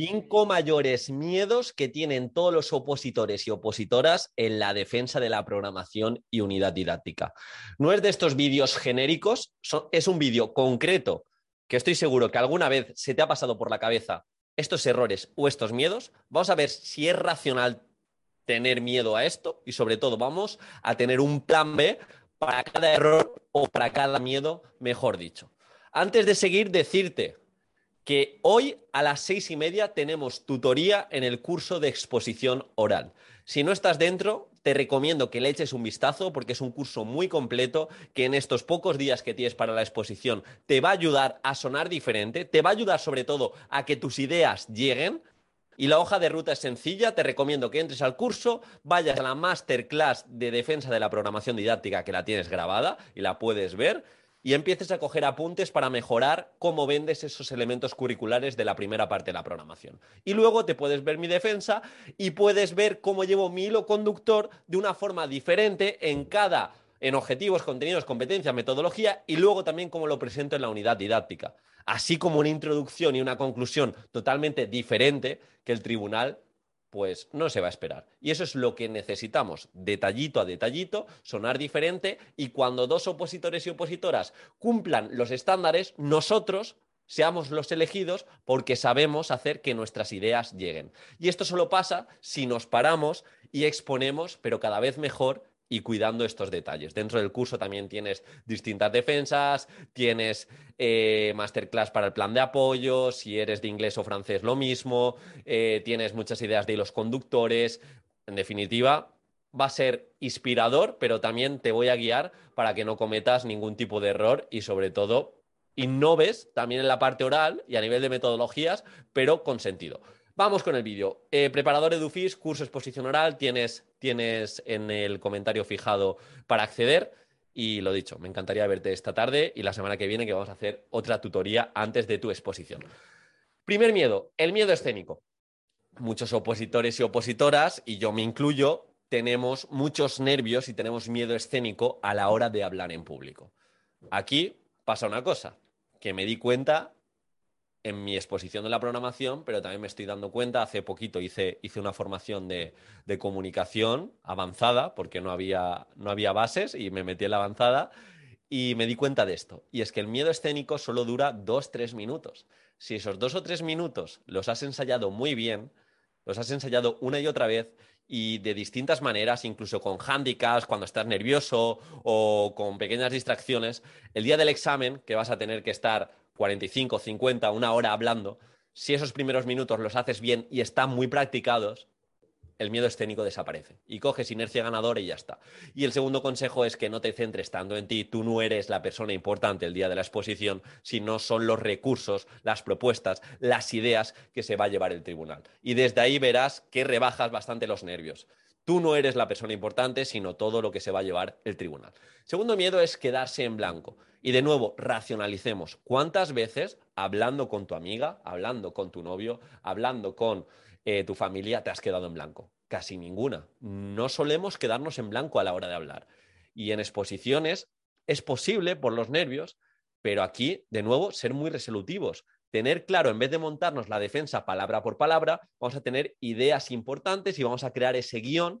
Cinco mayores miedos que tienen todos los opositores y opositoras en la defensa de la programación y unidad didáctica. No es de estos vídeos genéricos, es un vídeo concreto que estoy seguro que alguna vez se te ha pasado por la cabeza estos errores o estos miedos. Vamos a ver si es racional tener miedo a esto y sobre todo vamos a tener un plan B para cada error o para cada miedo, mejor dicho. Antes de seguir, decirte que hoy a las seis y media tenemos tutoría en el curso de exposición oral. Si no estás dentro, te recomiendo que le eches un vistazo porque es un curso muy completo que en estos pocos días que tienes para la exposición te va a ayudar a sonar diferente, te va a ayudar sobre todo a que tus ideas lleguen. Y la hoja de ruta es sencilla, te recomiendo que entres al curso, vayas a la masterclass de defensa de la programación didáctica que la tienes grabada y la puedes ver y empieces a coger apuntes para mejorar cómo vendes esos elementos curriculares de la primera parte de la programación. Y luego te puedes ver mi defensa y puedes ver cómo llevo mi hilo conductor de una forma diferente en cada en objetivos, contenidos, competencias, metodología y luego también cómo lo presento en la unidad didáctica. Así como una introducción y una conclusión totalmente diferente que el tribunal pues no se va a esperar. Y eso es lo que necesitamos, detallito a detallito, sonar diferente y cuando dos opositores y opositoras cumplan los estándares, nosotros seamos los elegidos porque sabemos hacer que nuestras ideas lleguen. Y esto solo pasa si nos paramos y exponemos, pero cada vez mejor, y cuidando estos detalles. Dentro del curso también tienes distintas defensas, tienes eh, masterclass para el plan de apoyo, si eres de inglés o francés lo mismo, eh, tienes muchas ideas de los conductores. En definitiva, va a ser inspirador, pero también te voy a guiar para que no cometas ningún tipo de error y sobre todo innoves también en la parte oral y a nivel de metodologías, pero con sentido. Vamos con el vídeo. Eh, preparador EduFis, curso exposición oral, tienes, tienes en el comentario fijado para acceder. Y lo dicho, me encantaría verte esta tarde y la semana que viene que vamos a hacer otra tutoría antes de tu exposición. Primer miedo, el miedo escénico. Muchos opositores y opositoras, y yo me incluyo, tenemos muchos nervios y tenemos miedo escénico a la hora de hablar en público. Aquí pasa una cosa, que me di cuenta en mi exposición de la programación, pero también me estoy dando cuenta, hace poquito hice, hice una formación de, de, comunicación avanzada, porque no había, no había bases y me metí en la avanzada y me di cuenta de esto. Y es que el miedo escénico solo dura dos, tres minutos. Si esos dos o tres minutos los has ensayado muy bien, los has ensayado una y otra vez y de distintas maneras, incluso con handicaps, cuando estás nervioso o con pequeñas distracciones, el día del examen, que vas a tener que estar 45, 50, una hora hablando, si esos primeros minutos los haces bien y están muy practicados, el miedo escénico desaparece y coges inercia ganadora y ya está. Y el segundo consejo es que no te centres tanto en ti, tú no eres la persona importante el día de la exposición, sino son los recursos, las propuestas, las ideas que se va a llevar el tribunal. Y desde ahí verás que rebajas bastante los nervios. Tú no eres la persona importante, sino todo lo que se va a llevar el tribunal. Segundo miedo es quedarse en blanco. Y de nuevo, racionalicemos. ¿Cuántas veces hablando con tu amiga, hablando con tu novio, hablando con eh, tu familia, te has quedado en blanco? Casi ninguna. No solemos quedarnos en blanco a la hora de hablar. Y en exposiciones es posible por los nervios, pero aquí, de nuevo, ser muy resolutivos tener claro, en vez de montarnos la defensa palabra por palabra, vamos a tener ideas importantes y vamos a crear ese guion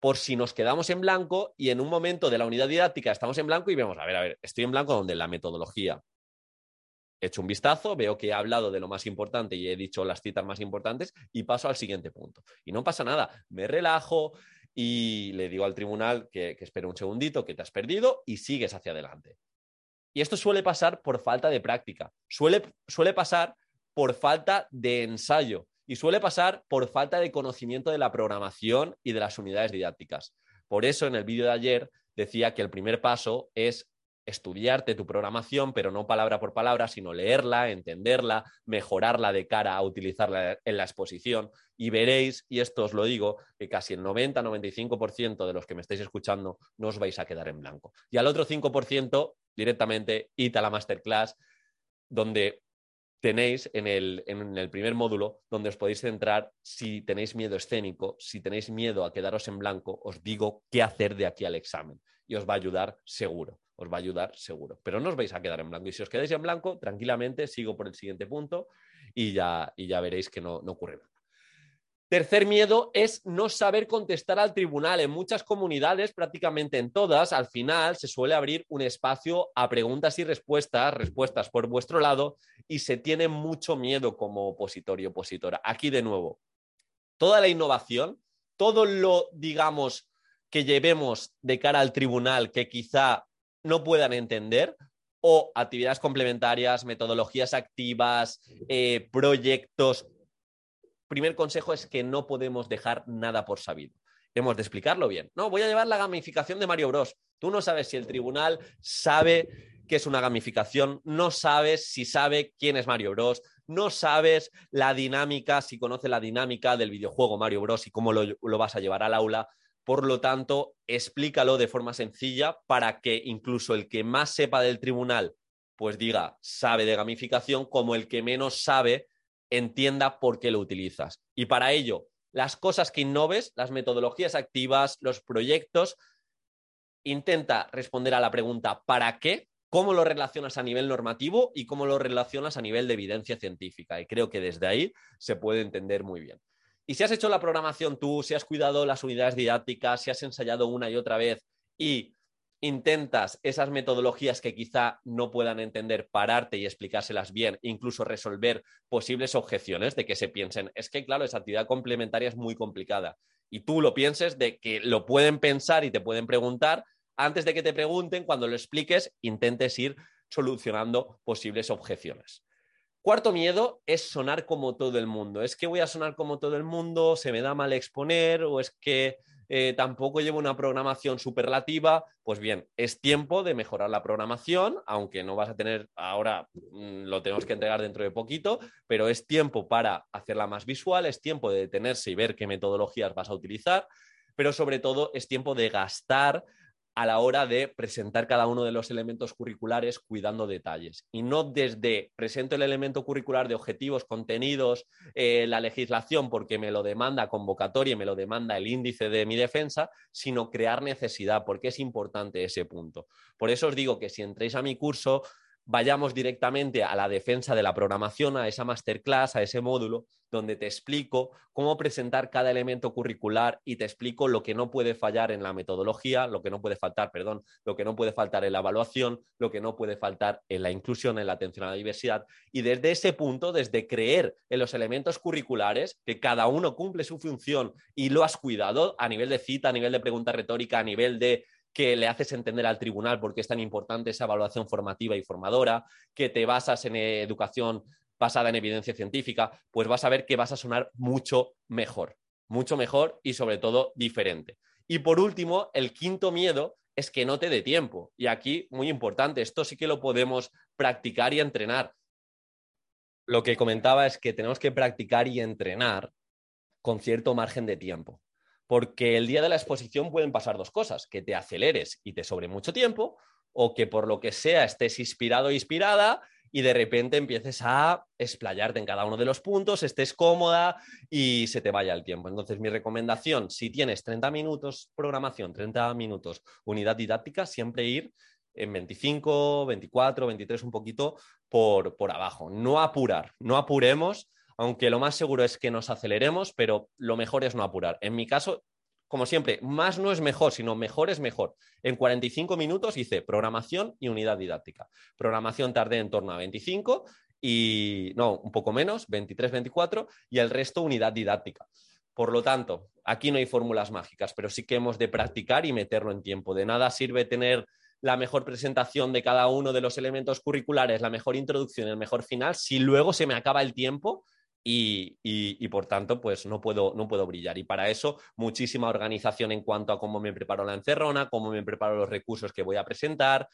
por si nos quedamos en blanco y en un momento de la unidad didáctica estamos en blanco y vemos, a ver, a ver, estoy en blanco donde la metodología. He hecho un vistazo, veo que he hablado de lo más importante y he dicho las citas más importantes y paso al siguiente punto. Y no pasa nada, me relajo y le digo al tribunal que, que espere un segundito, que te has perdido y sigues hacia adelante. Y esto suele pasar por falta de práctica, suele, suele pasar por falta de ensayo y suele pasar por falta de conocimiento de la programación y de las unidades didácticas. Por eso en el vídeo de ayer decía que el primer paso es estudiarte tu programación, pero no palabra por palabra, sino leerla, entenderla, mejorarla de cara a utilizarla en la exposición. Y veréis, y esto os lo digo, que casi el 90-95% de los que me estáis escuchando no os vais a quedar en blanco. Y al otro 5% directamente, id a la masterclass, donde tenéis en el, en el, primer módulo donde os podéis centrar si tenéis miedo escénico, si tenéis miedo a quedaros en blanco, os digo qué hacer de aquí al examen y os va a ayudar seguro, os va a ayudar seguro. Pero no os vais a quedar en blanco y si os quedáis en blanco, tranquilamente sigo por el siguiente punto y ya, y ya veréis que no, no ocurre nada. Tercer miedo es no saber contestar al tribunal. En muchas comunidades, prácticamente en todas, al final se suele abrir un espacio a preguntas y respuestas, respuestas por vuestro lado, y se tiene mucho miedo como opositor y opositora. Aquí de nuevo, toda la innovación, todo lo, digamos, que llevemos de cara al tribunal que quizá no puedan entender, o actividades complementarias, metodologías activas, eh, proyectos, primer consejo es que no podemos dejar nada por sabido. Hemos de explicarlo bien. No, voy a llevar la gamificación de Mario Bros. Tú no sabes si el tribunal sabe que es una gamificación, no sabes si sabe quién es Mario Bros, no sabes la dinámica, si conoce la dinámica del videojuego Mario Bros y cómo lo, lo vas a llevar al aula. Por lo tanto, explícalo de forma sencilla para que incluso el que más sepa del tribunal, pues diga, sabe de gamificación, como el que menos sabe, entienda por qué lo utilizas. Y para ello, las cosas que innoves, las metodologías activas, los proyectos, intenta responder a la pregunta ¿para qué? ¿Cómo lo relacionas a nivel normativo y cómo lo relacionas a nivel de evidencia científica? Y creo que desde ahí se puede entender muy bien. Y si has hecho la programación tú, si has cuidado las unidades didácticas, si has ensayado una y otra vez y intentas esas metodologías que quizá no puedan entender, pararte y explicárselas bien, incluso resolver posibles objeciones de que se piensen, es que claro, esa actividad complementaria es muy complicada. Y tú lo pienses de que lo pueden pensar y te pueden preguntar, antes de que te pregunten, cuando lo expliques, intentes ir solucionando posibles objeciones. Cuarto miedo es sonar como todo el mundo. Es que voy a sonar como todo el mundo, se me da mal exponer o es que eh, tampoco llevo una programación superlativa, pues bien, es tiempo de mejorar la programación, aunque no vas a tener ahora, mm, lo tenemos que entregar dentro de poquito, pero es tiempo para hacerla más visual, es tiempo de detenerse y ver qué metodologías vas a utilizar, pero sobre todo es tiempo de gastar a la hora de presentar cada uno de los elementos curriculares cuidando detalles y no desde presento el elemento curricular de objetivos, contenidos, eh, la legislación porque me lo demanda convocatoria y me lo demanda el índice de mi defensa, sino crear necesidad porque es importante ese punto. Por eso os digo que si entréis a mi curso, vayamos directamente a la defensa de la programación, a esa masterclass, a ese módulo, donde te explico cómo presentar cada elemento curricular y te explico lo que no puede fallar en la metodología, lo que no puede faltar, perdón, lo que no puede faltar en la evaluación, lo que no puede faltar en la inclusión, en la atención a la diversidad. Y desde ese punto, desde creer en los elementos curriculares, que cada uno cumple su función y lo has cuidado a nivel de cita, a nivel de pregunta retórica, a nivel de que le haces entender al tribunal por qué es tan importante esa evaluación formativa y formadora, que te basas en educación basada en evidencia científica, pues vas a ver que vas a sonar mucho mejor, mucho mejor y sobre todo diferente. Y por último, el quinto miedo es que no te dé tiempo. Y aquí, muy importante, esto sí que lo podemos practicar y entrenar. Lo que comentaba es que tenemos que practicar y entrenar con cierto margen de tiempo porque el día de la exposición pueden pasar dos cosas, que te aceleres y te sobre mucho tiempo, o que por lo que sea estés inspirado o inspirada y de repente empieces a explayarte en cada uno de los puntos, estés cómoda y se te vaya el tiempo. Entonces, mi recomendación, si tienes 30 minutos programación, 30 minutos unidad didáctica, siempre ir en 25, 24, 23, un poquito por, por abajo. No apurar, no apuremos aunque lo más seguro es que nos aceleremos, pero lo mejor es no apurar. En mi caso, como siempre, más no es mejor, sino mejor es mejor. En 45 minutos hice programación y unidad didáctica. Programación tardé en torno a 25 y, no, un poco menos, 23, 24, y el resto unidad didáctica. Por lo tanto, aquí no hay fórmulas mágicas, pero sí que hemos de practicar y meterlo en tiempo. De nada sirve tener la mejor presentación de cada uno de los elementos curriculares, la mejor introducción, el mejor final, si luego se me acaba el tiempo y, por tanto, pues no puedo, no puedo brillar. Y para eso, muchísima organización en cuanto a cómo me preparo la encerrona, cómo me preparo los recursos que voy a presentar.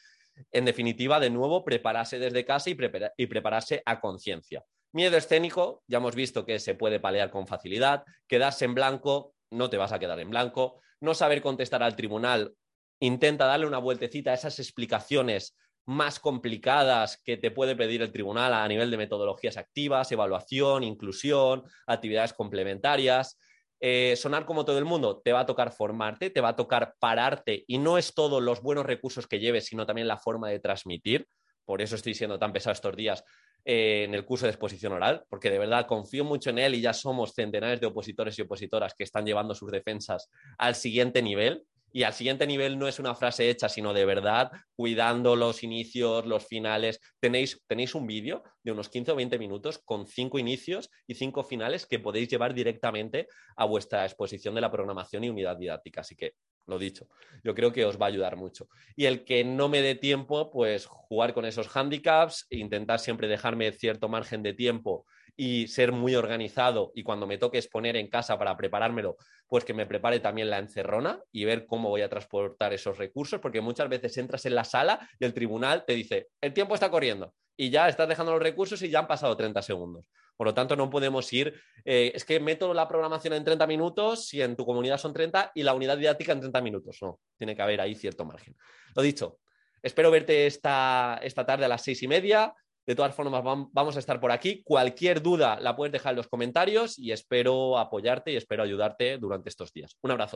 En definitiva, de nuevo, prepararse desde casa y, y prepararse a conciencia. Miedo escénico, ya hemos visto que se puede palear con facilidad. Quedarse en blanco, no te vas a quedar en blanco. No saber contestar al tribunal, intenta darle una vueltecita a esas explicaciones más complicadas que te puede pedir el tribunal a nivel de metodologías activas, evaluación, inclusión, actividades complementarias. Eh, sonar como todo el mundo, te va a tocar formarte, te va a tocar pararte y no es todo los buenos recursos que lleves, sino también la forma de transmitir. Por eso estoy siendo tan pesado estos días. eh, en el curso de exposición oral, porque de verdad confío mucho en él y ya somos centenares de opositores y opositoras que están llevando sus defensas al siguiente nivel. Y al siguiente nivel no es una frase hecha, sino de verdad, cuidando los inicios, los finales. Tenéis, tenéis un vídeo de unos 15 o 20 minutos con cinco inicios y cinco finales que podéis llevar directamente a vuestra exposición de la programación y unidad didáctica. Así que lo dicho, yo creo que os va a ayudar mucho. Y el que no me dé tiempo, pues jugar con esos handicaps, intentar siempre dejarme cierto margen de tiempo y ser muy organizado y cuando me toque exponer en casa para preparármelo, pues que me prepare también la encerrona y ver cómo voy a transportar esos recursos, porque muchas veces entras en la sala y el tribunal te dice, el tiempo está corriendo y ya estás dejando los recursos y ya han pasado 30 segundos. Por lo tanto, no podemos ir, eh, es que meto la programación en 30 minutos si en tu comunidad son 30 y la unidad didáctica en 30 minutos. No, tiene que haber ahí cierto margen. Lo dicho, espero verte esta, esta tarde a las seis y media. De todas formas, vamos a estar por aquí. Cualquier duda la puedes dejar en los comentarios y espero apoyarte y espero ayudarte durante estos días. Un abrazo.